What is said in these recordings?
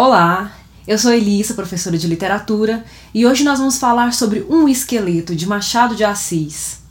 Olá, eu sou Elissa, professora de literatura, e hoje nós vamos falar sobre Um Esqueleto de Machado de Assis.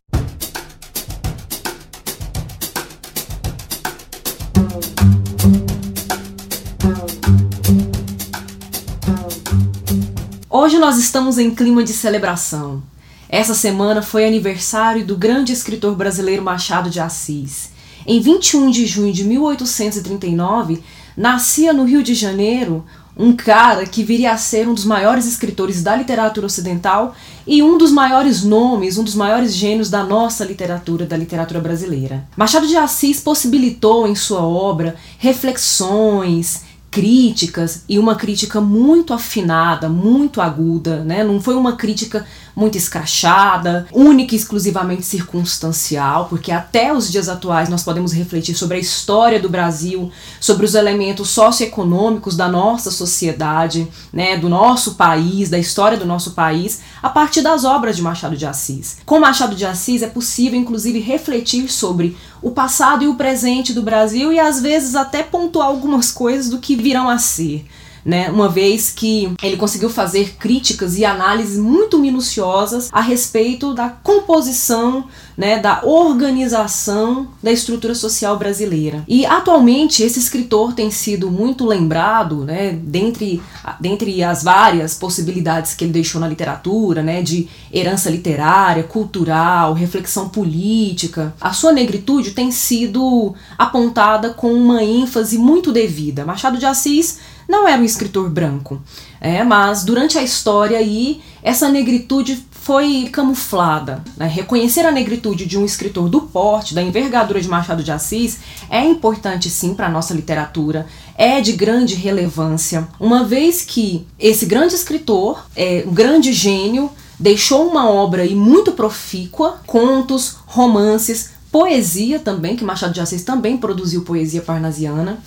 Hoje nós estamos em clima de celebração. Essa semana foi aniversário do grande escritor brasileiro Machado de Assis. Em 21 de junho de 1839, nascia no Rio de Janeiro um cara que viria a ser um dos maiores escritores da literatura ocidental e um dos maiores nomes, um dos maiores gênios da nossa literatura, da literatura brasileira. Machado de Assis possibilitou em sua obra reflexões, críticas e uma crítica muito afinada, muito aguda, né? Não foi uma crítica muito escrachada, única e exclusivamente circunstancial, porque até os dias atuais nós podemos refletir sobre a história do Brasil, sobre os elementos socioeconômicos da nossa sociedade, né, do nosso país, da história do nosso país, a partir das obras de Machado de Assis. Com Machado de Assis é possível inclusive refletir sobre o passado e o presente do Brasil e às vezes até pontuar algumas coisas do que virão a ser né? Uma vez que ele conseguiu fazer críticas e análises muito minuciosas a respeito da composição, né, da organização da estrutura social brasileira. E atualmente esse escritor tem sido muito lembrado, né, dentre, dentre as várias possibilidades que ele deixou na literatura, né, de herança literária, cultural, reflexão política. A sua negritude tem sido apontada com uma ênfase muito devida. Machado de Assis não era um escritor branco, é, mas durante a história aí essa negritude foi camuflada. Né? Reconhecer a negritude de um escritor do porte, da envergadura de Machado de Assis, é importante sim para a nossa literatura, é de grande relevância, uma vez que esse grande escritor, é, um grande gênio, deixou uma obra aí muito profícua, contos, romances, poesia também, que Machado de Assis também produziu poesia parnasiana.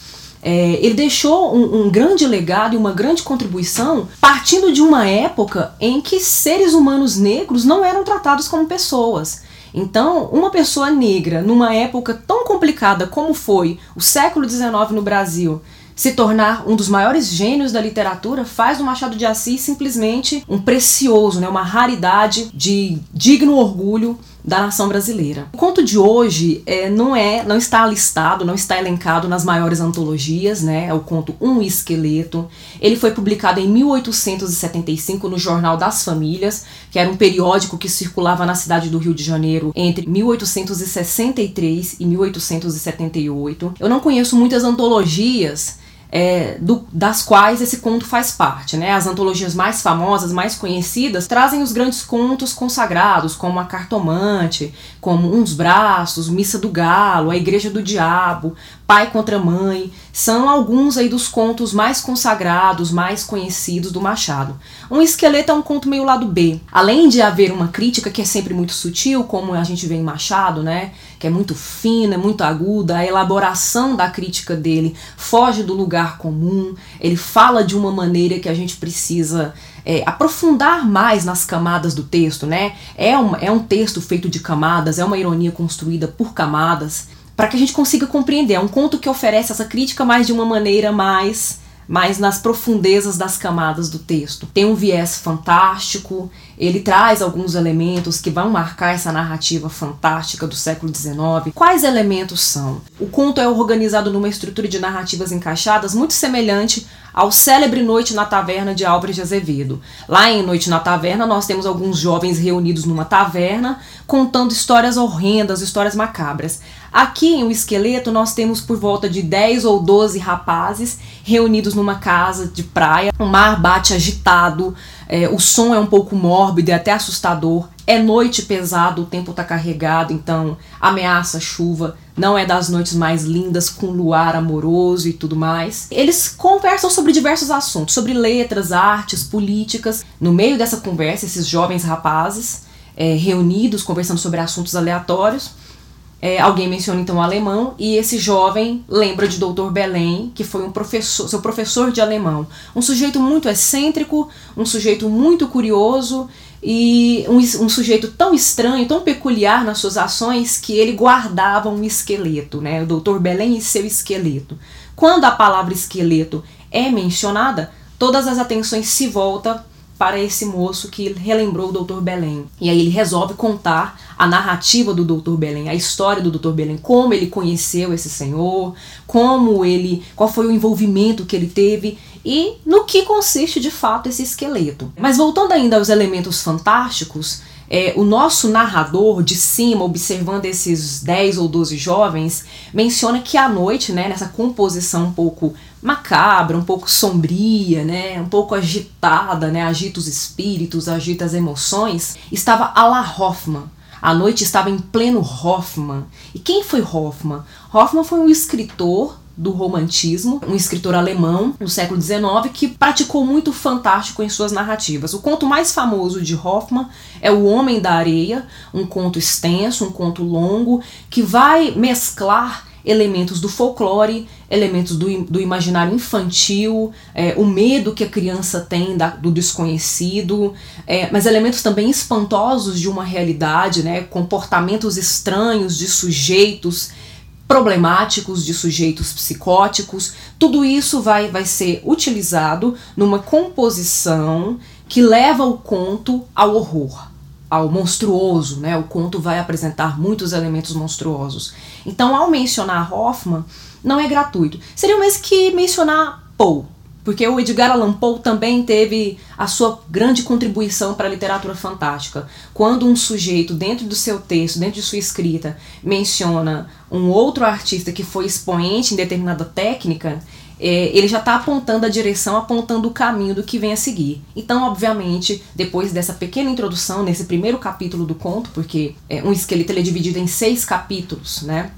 É, ele deixou um, um, grande legado e uma grande contribuição partindo de uma época em que seres humanos negros não eram tratados como pessoas. Então, uma pessoa negra, numa época tão complicada como foi o século XIX no Brasil, se tornar um dos maiores gênios da literatura faz do Machado de Assis simplesmente um precioso, né, uma raridade de digno orgulho da nação brasileira. O conto de hoje é, não é, não está listado, não está elencado nas maiores antologias, né? É o conto Um Esqueleto. Ele foi publicado em 1875 no Jornal das Famílias, que era um periódico que circulava na cidade do Rio de Janeiro entre 1863 e 1878. Eu não conheço muitas antologias é, do, das quais esse conto faz parte. Né? As antologias mais famosas, mais conhecidas, trazem os grandes contos consagrados, como A Cartomante, como Uns Braços, Missa do Galo, A Igreja do Diabo, Pai contra Mãe, são alguns aí dos contos mais consagrados, mais conhecidos do Machado. Um Esqueleto é um conto meio lado B. Além de haver uma crítica que é sempre muito sutil, como a gente vê em Machado, né, que é muito fina, é muito aguda, a elaboração da crítica dele foge do lugar comum, ele fala de uma maneira que a gente precisa é, aprofundar mais nas camadas do texto, né? É um, é um texto feito de camadas, é uma ironia construída por camadas para que a gente consiga compreender. É um conto que oferece essa crítica, mas de uma maneira mais mais nas profundezas das camadas do texto. Tem um viés fantástico, ele traz alguns elementos que vão marcar essa narrativa fantástica do século XIX. Quais elementos são? O conto é organizado numa estrutura de narrativas encaixadas muito semelhante ao célebre Noite na Taverna de Álvares de Azevedo. Lá em Noite na Taverna, nós temos alguns jovens reunidos numa taverna contando histórias horrendas, histórias macabras. Aqui em O Esqueleto, nós temos por volta de 10 ou 12 rapazes reunidos numa casa de praia. O mar bate agitado, é, o som é um pouco mórbido e até assustador. É noite pesado, o tempo está carregado, então ameaça chuva. Não é das noites mais lindas, com luar amoroso e tudo mais. Eles conversam sobre diversos assuntos, sobre letras, artes, políticas. No meio dessa conversa, esses jovens rapazes é, reunidos, conversando sobre assuntos aleatórios, é, alguém menciona então o alemão e esse jovem lembra de Dr. Belém, que foi um professor, seu professor de alemão. Um sujeito muito excêntrico, um sujeito muito curioso e um, um sujeito tão estranho, tão peculiar nas suas ações que ele guardava um esqueleto, né? O Dr. Belém e seu esqueleto. Quando a palavra esqueleto é mencionada, todas as atenções se voltam para esse moço que relembrou o Dr. Belém. E aí ele resolve contar a narrativa do Dr. Belém, a história do Dr. Belém, como ele conheceu esse senhor, como ele, qual foi o envolvimento que ele teve e no que consiste de fato esse esqueleto. Mas voltando ainda aos elementos fantásticos, é, o nosso narrador de cima, observando esses 10 ou 12 jovens, menciona que à noite, né, nessa composição um pouco macabra, um pouco sombria, né, um pouco agitada, né, agita os espíritos, agita as emoções, estava Ala Hoffman. A noite estava em pleno Hoffman. E quem foi Hoffman? Hoffman foi um escritor do romantismo, um escritor alemão no século XIX que praticou muito fantástico em suas narrativas. O conto mais famoso de Hoffmann é O Homem da Areia, um conto extenso, um conto longo, que vai mesclar elementos do folclore, elementos do, do imaginário infantil, é, o medo que a criança tem da, do desconhecido, é, mas elementos também espantosos de uma realidade, né, comportamentos estranhos de sujeitos problemáticos, de sujeitos psicóticos, tudo isso vai, vai ser utilizado numa composição que leva o conto ao horror, ao monstruoso, né? O conto vai apresentar muitos elementos monstruosos. Então, ao mencionar Hoffman, não é gratuito. Seria o mesmo que mencionar Poe, porque o Edgar Allan Poe também teve a sua grande contribuição para a literatura fantástica. Quando um sujeito, dentro do seu texto, dentro de sua escrita, menciona um outro artista que foi expoente em determinada técnica, é, ele já está apontando a direção, apontando o caminho do que vem a seguir. Então, obviamente, depois dessa pequena introdução, nesse primeiro capítulo do conto, porque é, um esqueleto ele é dividido em seis capítulos, né?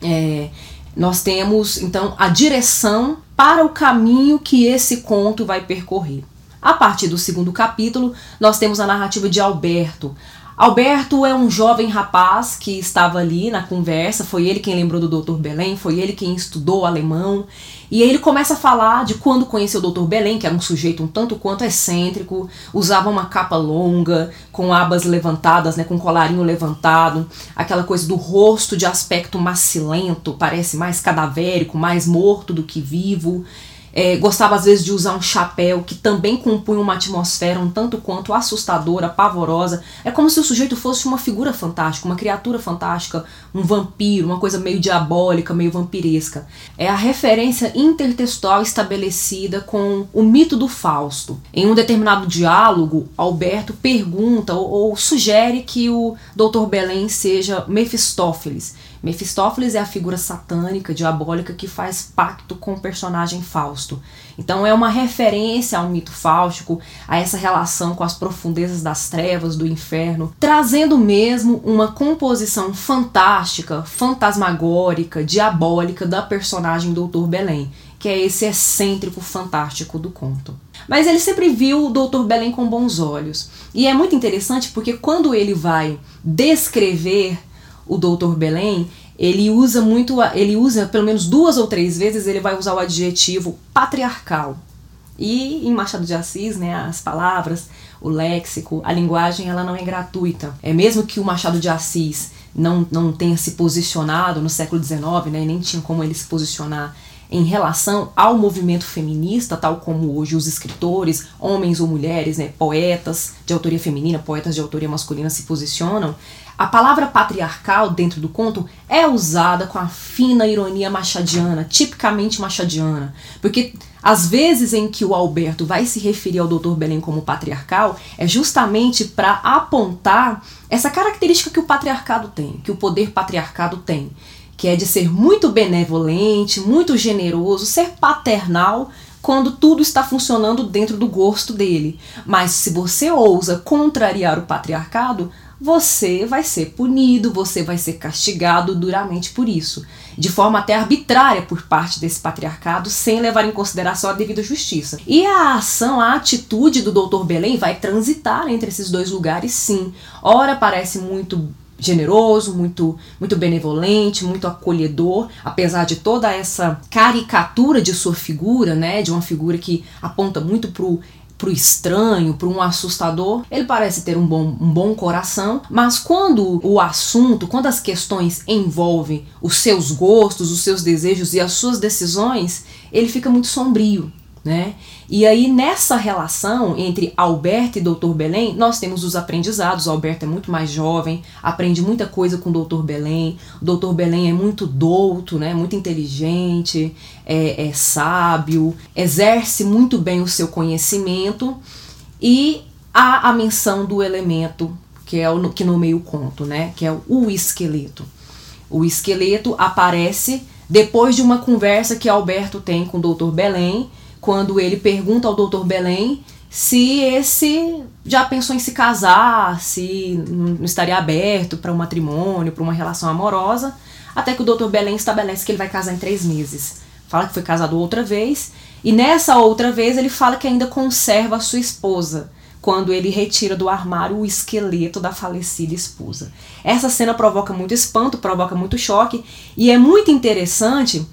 É, nós temos então a direção para o caminho que esse conto vai percorrer. A partir do segundo capítulo, nós temos a narrativa de Alberto. Alberto é um jovem rapaz que estava ali na conversa, foi ele quem lembrou do Dr. Belém, foi ele quem estudou alemão. E aí ele começa a falar de quando conheceu o Dr. Belém, que era um sujeito um tanto quanto excêntrico, usava uma capa longa, com abas levantadas, né, com colarinho levantado, aquela coisa do rosto de aspecto macilento, parece mais cadavérico, mais morto do que vivo. É, gostava às vezes de usar um chapéu que também compunha uma atmosfera um tanto quanto assustadora, pavorosa. É como se o sujeito fosse uma figura fantástica, uma criatura fantástica, um vampiro, uma coisa meio diabólica, meio vampiresca. É a referência intertextual estabelecida com o mito do Fausto. Em um determinado diálogo, Alberto pergunta ou, ou sugere que o Dr. Belém seja Mefistófeles Mefistófeles é a figura satânica, diabólica que faz pacto com o personagem Fausto. Então é uma referência ao mito fáustico, a essa relação com as profundezas das trevas, do inferno, trazendo mesmo uma composição fantástica, fantasmagórica, diabólica da personagem Doutor Belém, que é esse excêntrico fantástico do conto. Mas ele sempre viu o Doutor Belém com bons olhos. E é muito interessante porque quando ele vai descrever o Doutor Belém, ele usa muito, ele usa pelo menos duas ou três vezes, ele vai usar o adjetivo patriarcal. E em Machado de Assis, né, as palavras, o léxico, a linguagem, ela não é gratuita. É mesmo que o Machado de Assis não, não tenha se posicionado no século XIX, né, nem tinha como ele se posicionar em relação ao movimento feminista, tal como hoje os escritores, homens ou mulheres, né, poetas de autoria feminina, poetas de autoria masculina se posicionam, a palavra patriarcal dentro do conto é usada com a fina ironia machadiana, tipicamente machadiana, porque as vezes em que o Alberto vai se referir ao Dr. Belém como patriarcal é justamente para apontar essa característica que o patriarcado tem, que o poder patriarcado tem, que é de ser muito benevolente, muito generoso, ser paternal quando tudo está funcionando dentro do gosto dele. Mas se você ousa contrariar o patriarcado, você vai ser punido, você vai ser castigado duramente por isso, de forma até arbitrária por parte desse patriarcado, sem levar em consideração a devida justiça. E a ação, a atitude do Dr. Belém vai transitar entre esses dois lugares, sim. Ora parece muito generoso, muito, muito benevolente, muito acolhedor, apesar de toda essa caricatura de sua figura, né, de uma figura que aponta muito pro pro estranho, para um assustador, ele parece ter um bom, um bom coração, mas quando o assunto, quando as questões envolvem os seus gostos, os seus desejos e as suas decisões, ele fica muito sombrio. Né? E aí, nessa relação entre Alberto e Doutor Belém, nós temos os aprendizados. O Alberto é muito mais jovem, aprende muita coisa com o Doutor Belém. O Doutor Belém é muito douto, né? muito inteligente, é, é sábio, exerce muito bem o seu conhecimento. E há a menção do elemento que é o que nomeia o conto, né? que é o esqueleto. O esqueleto aparece depois de uma conversa que Alberto tem com o Doutor Belém quando ele pergunta ao doutor Belém se esse já pensou em se casar, se não estaria aberto para um matrimônio, para uma relação amorosa, até que o doutor Belém estabelece que ele vai casar em três meses. Fala que foi casado outra vez, e nessa outra vez ele fala que ainda conserva a sua esposa, quando ele retira do armário o esqueleto da falecida esposa. Essa cena provoca muito espanto, provoca muito choque, e é muito interessante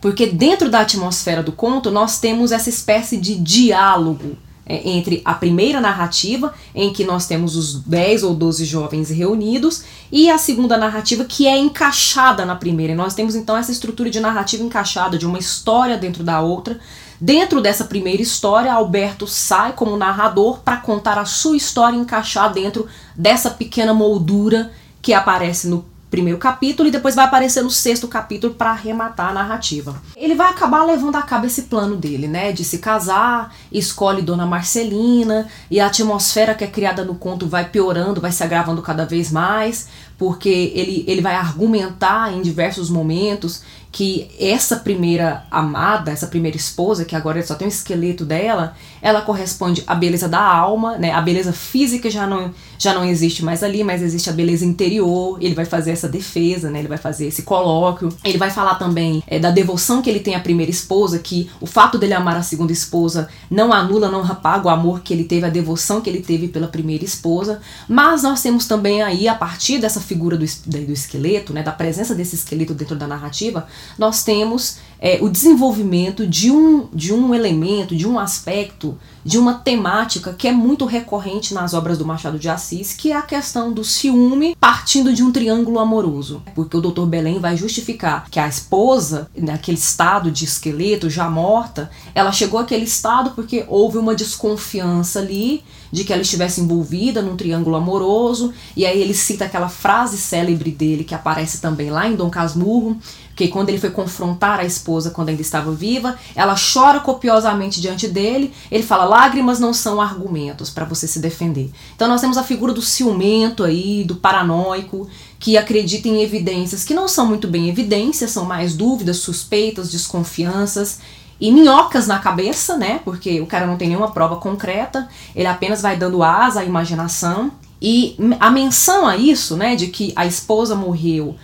porque dentro da atmosfera do conto nós temos essa espécie de diálogo é, entre a primeira narrativa, em que nós temos os 10 ou 12 jovens reunidos, e a segunda narrativa, que é encaixada na primeira. E nós temos então essa estrutura de narrativa encaixada, de uma história dentro da outra. Dentro dessa primeira história, Alberto sai como narrador para contar a sua história e encaixar dentro dessa pequena moldura que aparece no primeiro capítulo e depois vai aparecer no sexto capítulo para arrematar a narrativa. Ele vai acabar levando a cabo esse plano dele, né, de se casar, escolhe Dona Marcelina e a atmosfera que é criada no conto vai piorando, vai se agravando cada vez mais, porque ele, ele vai argumentar em diversos momentos que essa primeira amada, essa primeira esposa, que agora só tem o esqueleto dela, ela corresponde à beleza da alma, né? A beleza física já não, já não existe mais ali, mas existe a beleza interior. Ele vai fazer essa defesa, né? Ele vai fazer esse colóquio. Ele vai falar também é, da devoção que ele tem à primeira esposa, que o fato dele amar a segunda esposa não anula, não apaga o amor que ele teve, a devoção que ele teve pela primeira esposa. Mas nós temos também aí, a partir dessa figura do, do esqueleto, né? Da presença desse esqueleto dentro da narrativa, nós temos é, o desenvolvimento de um, de um elemento, de um aspecto, de uma temática que é muito recorrente nas obras do Machado de Assis, que é a questão do ciúme partindo de um triângulo amoroso. Porque o Dr. Belém vai justificar que a esposa, naquele estado de esqueleto, já morta, ela chegou àquele estado porque houve uma desconfiança ali de que ela estivesse envolvida num triângulo amoroso, e aí ele cita aquela frase célebre dele que aparece também lá em Dom Casmurro, que quando ele foi confrontar a esposa quando ainda estava viva, ela chora copiosamente diante dele. Ele fala: lágrimas não são argumentos para você se defender. Então nós temos a figura do ciumento aí, do paranoico, que acredita em evidências que não são muito bem evidências, são mais dúvidas, suspeitas, desconfianças e minhocas na cabeça, né? Porque o cara não tem nenhuma prova concreta, ele apenas vai dando asa à imaginação. E a menção a isso, né, de que a esposa morreu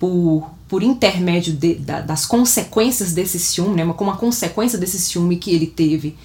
por por intermédio de, da, das consequências desse ciúme, né, como a consequência desse ciúme que ele teve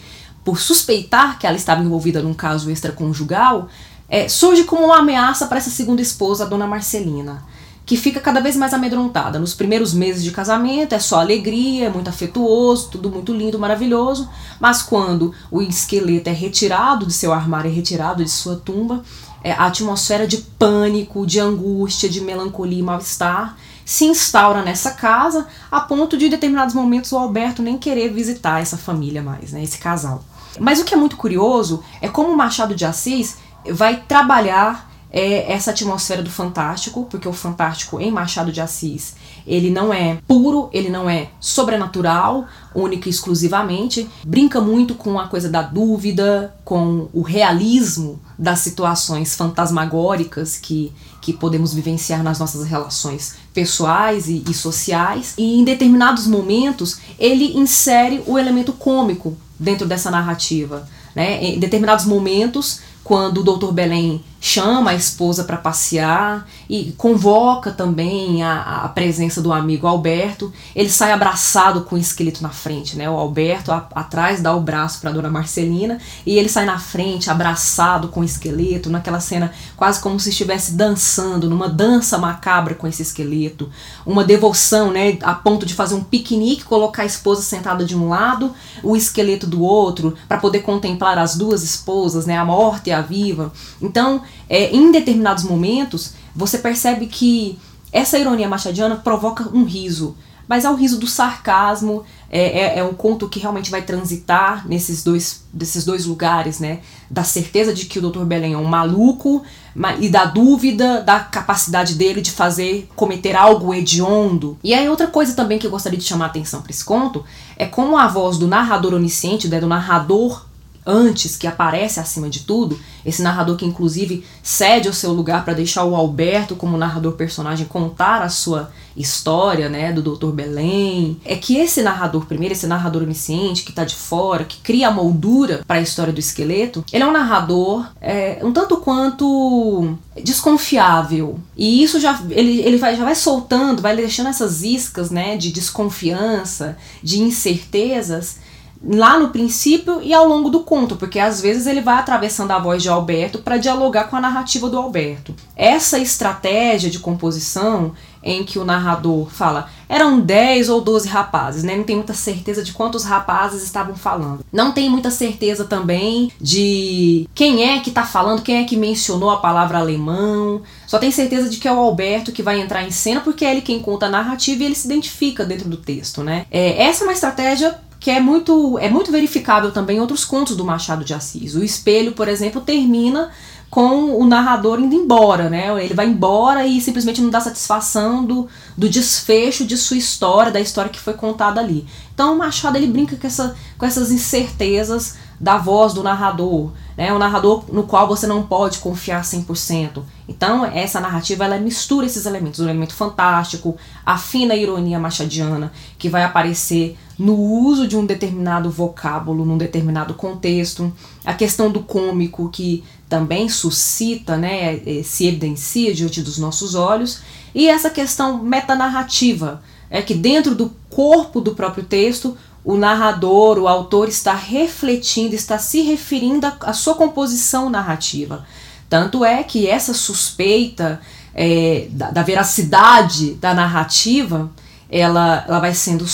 por suspeitar que ela estava envolvida num caso extraconjugal, é, surge como uma ameaça para essa segunda esposa, a dona Marcelina, que fica cada vez mais amedrontada. Nos primeiros meses de casamento é só alegria, é muito afetuoso, tudo muito lindo, maravilhoso, mas quando o esqueleto é retirado de seu armário, é retirado de sua tumba, é, a atmosfera de pânico, de angústia, de melancolia e mal-estar se instaura nessa casa a ponto de em determinados momentos o Alberto nem querer visitar essa família mais, né, esse casal. Mas o que é muito curioso é como o Machado de Assis vai trabalhar é, essa atmosfera do fantástico, porque o fantástico em Machado de Assis ele não é puro, ele não é sobrenatural, única e exclusivamente. Brinca muito com a coisa da dúvida, com o realismo das situações fantasmagóricas que, que podemos vivenciar nas nossas relações pessoais e, e sociais. E em determinados momentos ele insere o elemento cômico dentro dessa narrativa. Né? Em determinados momentos, quando o Dr. Belém chama a esposa para passear e convoca também a, a, presença do amigo Alberto. Ele sai abraçado com o esqueleto na frente, né? O Alberto a, atrás dá o braço para Dona Marcelina e ele sai na frente abraçado com o esqueleto, naquela cena quase como se estivesse dançando, numa dança macabra com esse esqueleto, uma devoção, né? A ponto de fazer um piquenique, colocar a esposa sentada de um lado, o esqueleto do outro, para poder contemplar as duas esposas, né? A morta e a viva. Então é, em determinados momentos, você percebe que essa ironia machadiana provoca um riso. mas ao riso do sarcasmo. É, é, é, um conto que realmente vai transitar nesses dois, desses dois lugares, né? Da certeza de que o Dr. Belém é um maluco e da dúvida da capacidade dele de fazer, cometer algo hediondo. E aí outra coisa também que eu gostaria de chamar a atenção para esse conto é como a voz do narrador onisciente, né, do narrador antes, que aparece acima de tudo, esse narrador que inclusive cede o seu lugar para deixar o Alberto como narrador personagem contar a sua história, né, do Dr. Belém, é que esse narrador primeiro, esse narrador onisciente que está de fora, que cria a moldura para a história do esqueleto, ele é um narrador é, um tanto quanto desconfiável. E isso já ele, ele vai, já vai soltando, vai deixando essas iscas, né, de desconfiança, de incertezas lá no princípio e ao longo do conto, porque às vezes ele vai atravessando a voz de Alberto para dialogar com a narrativa do Alberto. Essa estratégia de composição em que o narrador fala eram 10 ou 12 rapazes, né? Não tem muita certeza de quantos rapazes estavam falando. Não tem muita certeza também de quem é que está falando, quem é que mencionou a palavra alemão. Só tem certeza de que é o Alberto que vai entrar em cena porque é ele quem conta a narrativa e ele se identifica dentro do texto, né? É, essa é uma estratégia que é muito, é muito verificável também em outros contos do Machado de Assis. O Espelho, por exemplo, termina com o narrador indo embora, né? Ele vai embora e simplesmente não dá satisfação do, do desfecho de sua história, da história que foi contada ali. Então o Machado ele brinca com, essa, com essas incertezas da voz do narrador, né? Um narrador no qual você não pode confiar 100%. Então, essa narrativa ela mistura esses elementos, o elemento fantástico, a fina ironia machadiana, que vai aparecer no uso de um determinado vocábulo, num determinado contexto, a questão do cômico, que também suscita, né, se evidencia diante dos nossos olhos, e essa questão metanarrativa, é que dentro do corpo do próprio texto o narrador, o autor está refletindo, está se referindo à sua composição narrativa. Tanto é que essa suspeita é, da, da, veracidade da narrativa, ela, ela vai sendo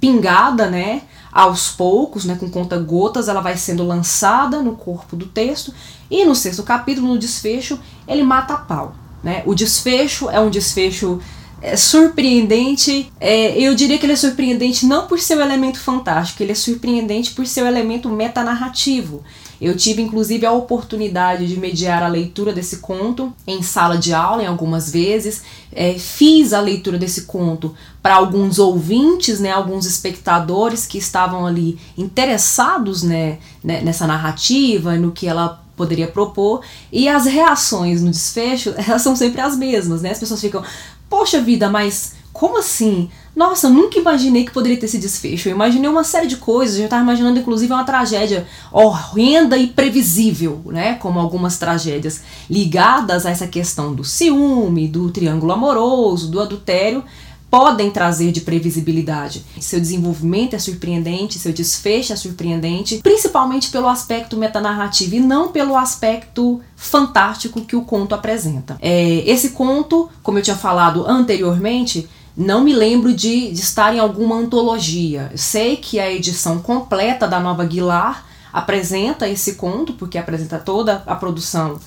pingada, né, aos poucos, né, com conta-gotas, ela vai sendo lançada no corpo do texto, e no sexto capítulo, no desfecho, ele mata a pau. Né? O desfecho é um desfecho é surpreendente. É, eu diria que ele é surpreendente não por seu elemento fantástico, ele é surpreendente por seu elemento metanarrativo. Eu tive inclusive a oportunidade de mediar a leitura desse conto em sala de aula, em algumas vezes. É, fiz a leitura desse conto para alguns ouvintes, né, alguns espectadores que estavam ali interessados né, né, nessa narrativa, no que ela poderia propor, e as reações no desfecho, elas são sempre as mesmas, né? As pessoas ficam, poxa vida, mas como assim? Nossa, eu nunca imaginei que poderia ter esse desfecho. Eu imaginei uma série de coisas, eu estava imaginando inclusive uma tragédia horrenda e previsível, né? Como algumas tragédias ligadas a essa questão do ciúme, do triângulo amoroso, do adultério podem trazer de previsibilidade. Seu desenvolvimento é surpreendente, seu desfecho é surpreendente, principalmente pelo aspecto metanarrativo e não pelo aspecto fantástico que o conto apresenta. É, esse conto, como eu tinha falado anteriormente, não me lembro de, de estar em alguma antologia. Sei que a edição completa da Nova Aguilar apresenta esse conto, porque apresenta toda a produção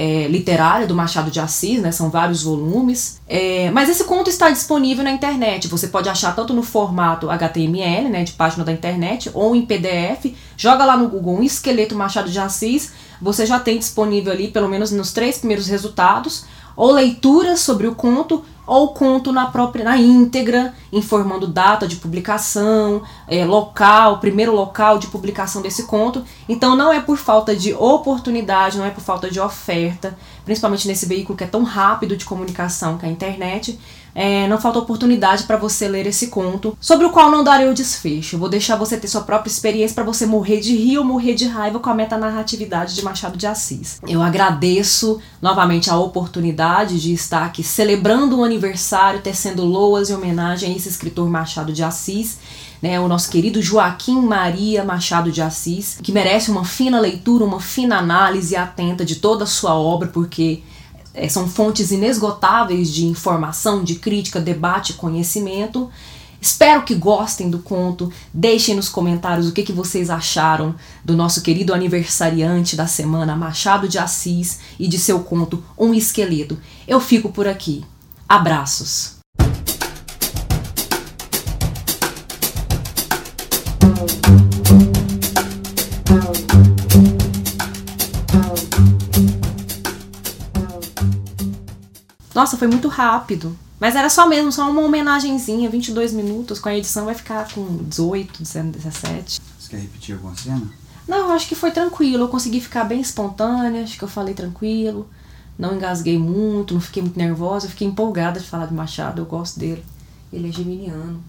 é, literária do Machado de Assis, né? São vários volumes. É, mas esse conto está disponível na internet. Você pode achar tanto no formato HTML, né, de página da internet, ou em PDF. Joga lá no Google um esqueleto Machado de Assis. Você já tem disponível ali, pelo menos nos três primeiros resultados, ou leituras sobre o conto ou conto na própria na íntegra, informando data de publicação, é, local, primeiro local de publicação desse conto. Então não é por falta de oportunidade, não é por falta de oferta, principalmente nesse veículo que é tão rápido de comunicação que é a internet, é, não falta oportunidade para você ler esse conto, sobre o qual não darei o desfecho. vou deixar você ter sua própria experiência para você morrer de rir ou morrer de raiva com a metanarratividade de Machado de Assis. Eu agradeço novamente a oportunidade de estar aqui celebrando o um aniversário, tecendo loas e homenagem a esse escritor Machado de Assis. Né, o nosso querido Joaquim Maria Machado de Assis, que merece uma fina leitura, uma fina análise atenta de toda a sua obra, porque é, são fontes inesgotáveis de informação, de crítica, debate, conhecimento. Espero que gostem do conto. Deixem nos comentários o que, que vocês acharam do nosso querido aniversariante da semana, Machado de Assis, e de seu conto Um Esqueleto. Eu fico por aqui. Abraços! Nossa, foi muito rápido. Mas era só mesmo, só uma homenagenzinha, 22 minutos. Com a edição vai ficar com 18, 17. Você quer repetir alguma cena? Não, acho que foi tranquilo. Eu consegui ficar bem espontânea, acho que eu falei tranquilo. Não engasguei muito, não fiquei muito nervosa. Eu fiquei empolgada de falar de Machado, eu gosto dele. Ele é geminiano.